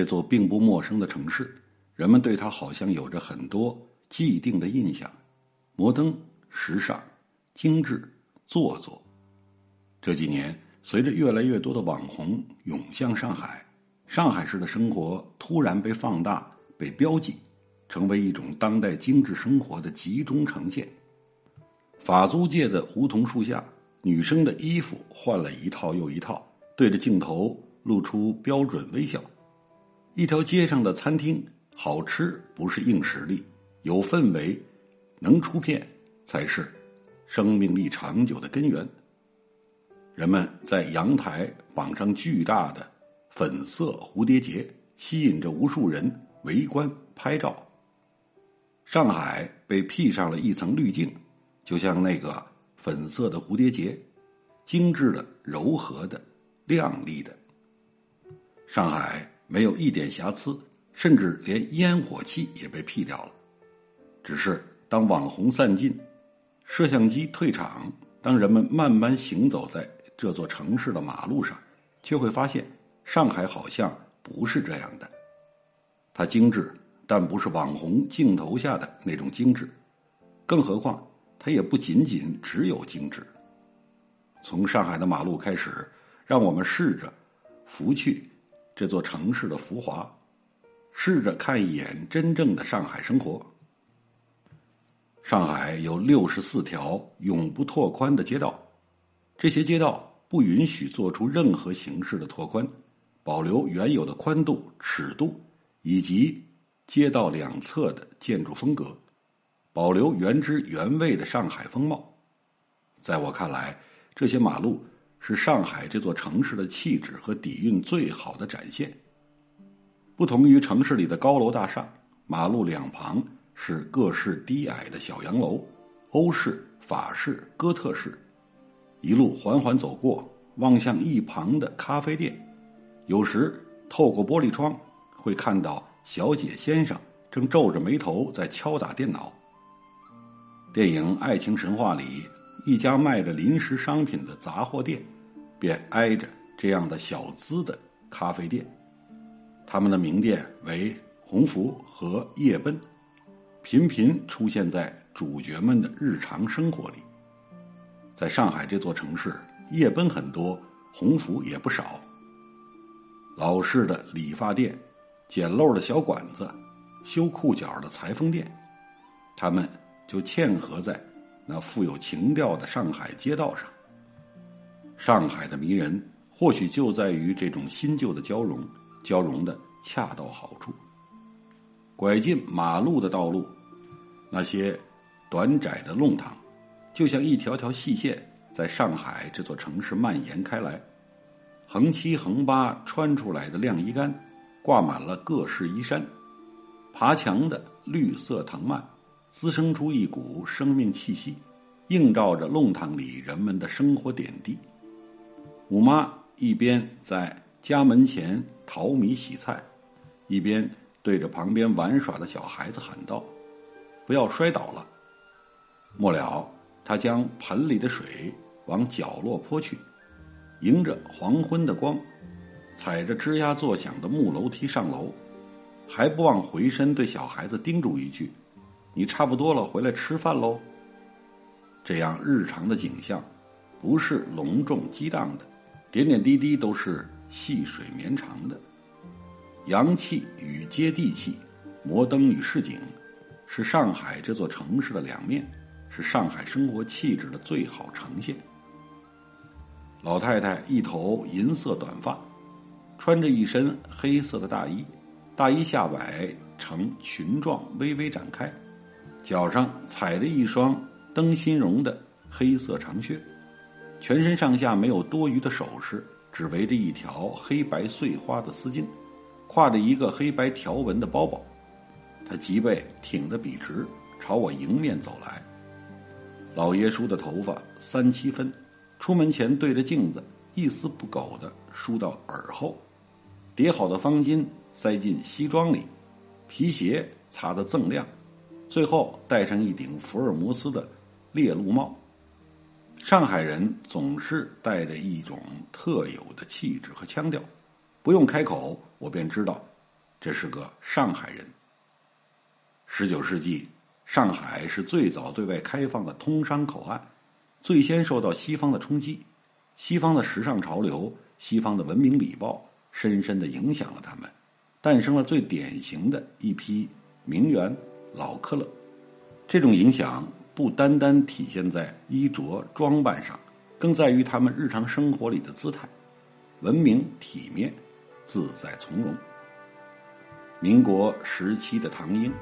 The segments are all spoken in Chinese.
这座并不陌生的城市，人们对它好像有着很多既定的印象：摩登、时尚、精致、做作。这几年，随着越来越多的网红涌向上海，上海市的生活突然被放大、被标记，成为一种当代精致生活的集中呈现。法租界的梧桐树下，女生的衣服换了一套又一套，对着镜头露出标准微笑。一条街上的餐厅，好吃不是硬实力，有氛围，能出片才是生命力长久的根源。人们在阳台绑上巨大的粉色蝴蝶结，吸引着无数人围观拍照。上海被披上了一层滤镜，就像那个粉色的蝴蝶结，精致的、柔和的、亮丽的。上海没有一点瑕疵，甚至连烟火气也被辟掉了。只是当网红散尽，摄像机退场，当人们慢慢行走在。这座城市的马路上，却会发现，上海好像不是这样的。它精致，但不是网红镜头下的那种精致。更何况，它也不仅仅只有精致。从上海的马路开始，让我们试着拂去这座城市的浮华，试着看一眼真正的上海生活。上海有六十四条永不拓宽的街道，这些街道。不允许做出任何形式的拓宽，保留原有的宽度、尺度以及街道两侧的建筑风格，保留原汁原味的上海风貌。在我看来，这些马路是上海这座城市的气质和底蕴最好的展现。不同于城市里的高楼大厦，马路两旁是各式低矮的小洋楼，欧式、法式、哥特式。一路缓缓走过，望向一旁的咖啡店，有时透过玻璃窗会看到小姐先生正皱着眉头在敲打电脑。电影《爱情神话》里，一家卖着临时商品的杂货店，便挨着这样的小资的咖啡店。他们的名店为鸿福和夜奔，频频出现在主角们的日常生活里。在上海这座城市，夜奔很多，鸿福也不少。老式的理发店，简陋的小馆子，修裤脚的裁缝店，他们就嵌合在那富有情调的上海街道上。上海的迷人，或许就在于这种新旧的交融，交融的恰到好处。拐进马路的道路，那些短窄的弄堂。就像一条条细线在上海这座城市蔓延开来，横七横八穿出来的晾衣杆，挂满了各式衣衫，爬墙的绿色藤蔓，滋生出一股生命气息，映照着弄堂里人们的生活点滴。五妈一边在家门前淘米洗菜，一边对着旁边玩耍的小孩子喊道：“不要摔倒了。”末了。他将盆里的水往角落泼去，迎着黄昏的光，踩着吱呀作响的木楼梯上楼，还不忘回身对小孩子叮嘱一句：“你差不多了，回来吃饭喽。”这样日常的景象，不是隆重激荡的，点点滴滴都是细水绵长的。洋气与接地气，摩登与市井，是上海这座城市的两面。是上海生活气质的最好呈现。老太太一头银色短发，穿着一身黑色的大衣，大衣下摆呈裙状微微展开，脚上踩着一双灯芯绒的黑色长靴，全身上下没有多余的首饰，只围着一条黑白碎花的丝巾，挎着一个黑白条纹的包包，他脊背挺得笔直，朝我迎面走来。老爷梳的头发三七分，出门前对着镜子一丝不苟的梳到耳后，叠好的方巾塞进西装里，皮鞋擦得锃亮，最后戴上一顶福尔摩斯的猎鹿帽。上海人总是带着一种特有的气质和腔调，不用开口，我便知道这是个上海人。十九世纪。上海是最早对外开放的通商口岸，最先受到西方的冲击，西方的时尚潮流、西方的文明礼貌，深深的影响了他们，诞生了最典型的一批名媛老克勒。这种影响不单单体现在衣着装扮上，更在于他们日常生活里的姿态，文明体面、自在从容。民国时期的唐英。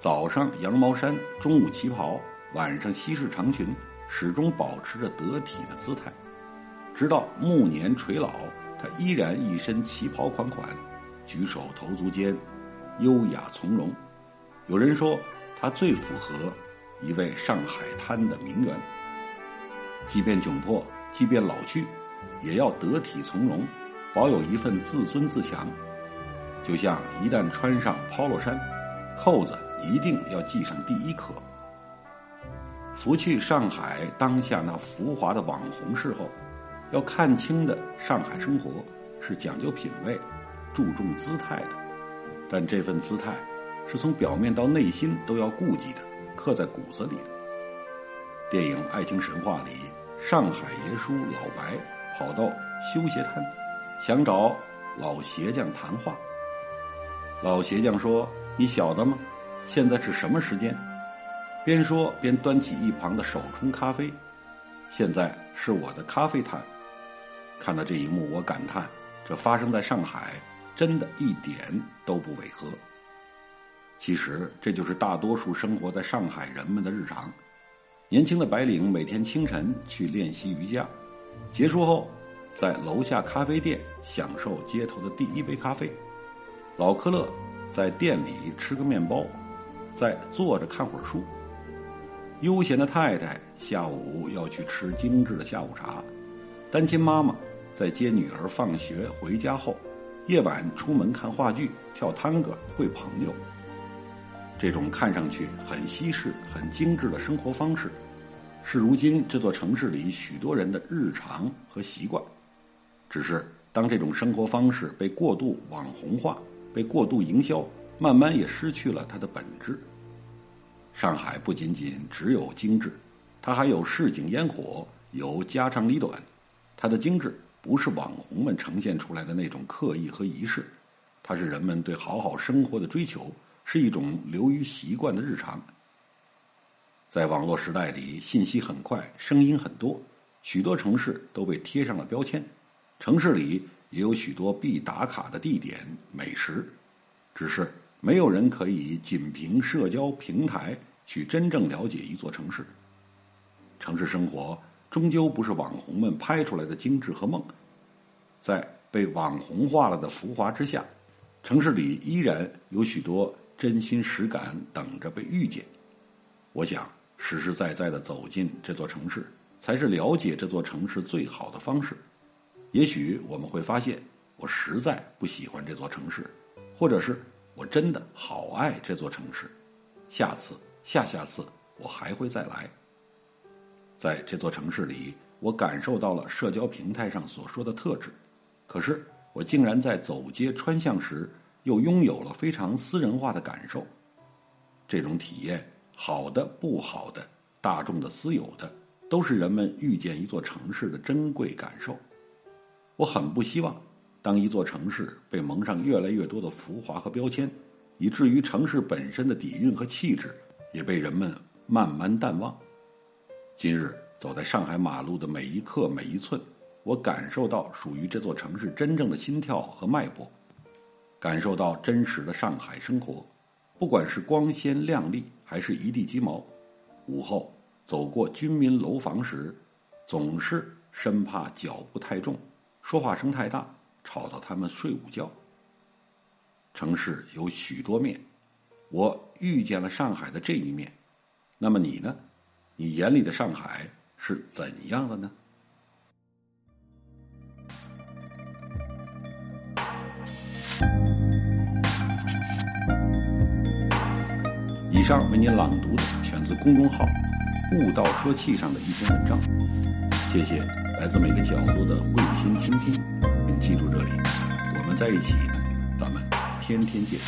早上羊毛衫，中午旗袍，晚上西式长裙，始终保持着得体的姿态。直到暮年垂老，他依然一身旗袍款款，举手投足间优雅从容。有人说，他最符合一位上海滩的名媛。即便窘迫，即便老去，也要得体从容，保有一份自尊自强。就像一旦穿上 polo 衫，扣子。一定要系上第一颗。拂去上海当下那浮华的网红事后，要看清的上海生活是讲究品味、注重姿态的。但这份姿态是从表面到内心都要顾及的，刻在骨子里的。电影《爱情神话》里，上海爷叔老白跑到修鞋摊，想找老鞋匠谈话。老鞋匠说：“你晓得吗？”现在是什么时间？边说边端起一旁的手冲咖啡。现在是我的咖啡摊。看到这一幕，我感叹：这发生在上海，真的一点都不违和。其实，这就是大多数生活在上海人们的日常。年轻的白领每天清晨去练习瑜伽，结束后在楼下咖啡店享受街头的第一杯咖啡。老克勒在店里吃个面包。在坐着看会儿书。悠闲的太太下午要去吃精致的下午茶，单亲妈妈在接女儿放学回家后，夜晚出门看话剧、跳探戈、会朋友。这种看上去很西式、很精致的生活方式，是如今这座城市里许多人的日常和习惯。只是当这种生活方式被过度网红化、被过度营销。慢慢也失去了它的本质。上海不仅仅只有精致，它还有市井烟火，有家长里短。它的精致不是网红们呈现出来的那种刻意和仪式，它是人们对好好生活的追求，是一种流于习惯的日常。在网络时代里，信息很快，声音很多，许多城市都被贴上了标签。城市里也有许多必打卡的地点、美食，只是。没有人可以仅凭社交平台去真正了解一座城市。城市生活终究不是网红们拍出来的精致和梦，在被网红化了的浮华之下，城市里依然有许多真心实感等着被遇见。我想，实实在在的走进这座城市，才是了解这座城市最好的方式。也许我们会发现，我实在不喜欢这座城市，或者是。我真的好爱这座城市，下次、下下次我还会再来。在这座城市里，我感受到了社交平台上所说的特质，可是我竟然在走街穿巷时，又拥有了非常私人化的感受。这种体验，好的、不好的、大众的、私有的，都是人们遇见一座城市的珍贵感受。我很不希望。当一座城市被蒙上越来越多的浮华和标签，以至于城市本身的底蕴和气质也被人们慢慢淡忘。今日走在上海马路的每一刻每一寸，我感受到属于这座城市真正的心跳和脉搏，感受到真实的上海生活。不管是光鲜亮丽，还是一地鸡毛，午后走过居民楼房时，总是生怕脚步太重，说话声太大。吵到他们睡午觉。城市有许多面，我遇见了上海的这一面。那么你呢？你眼里的上海是怎样的呢？以上为您朗读的选自公众号“悟道说气”上的一篇文章，谢谢来自每个角落的慧心倾听，请记住这里，我们在一起，咱们天天见。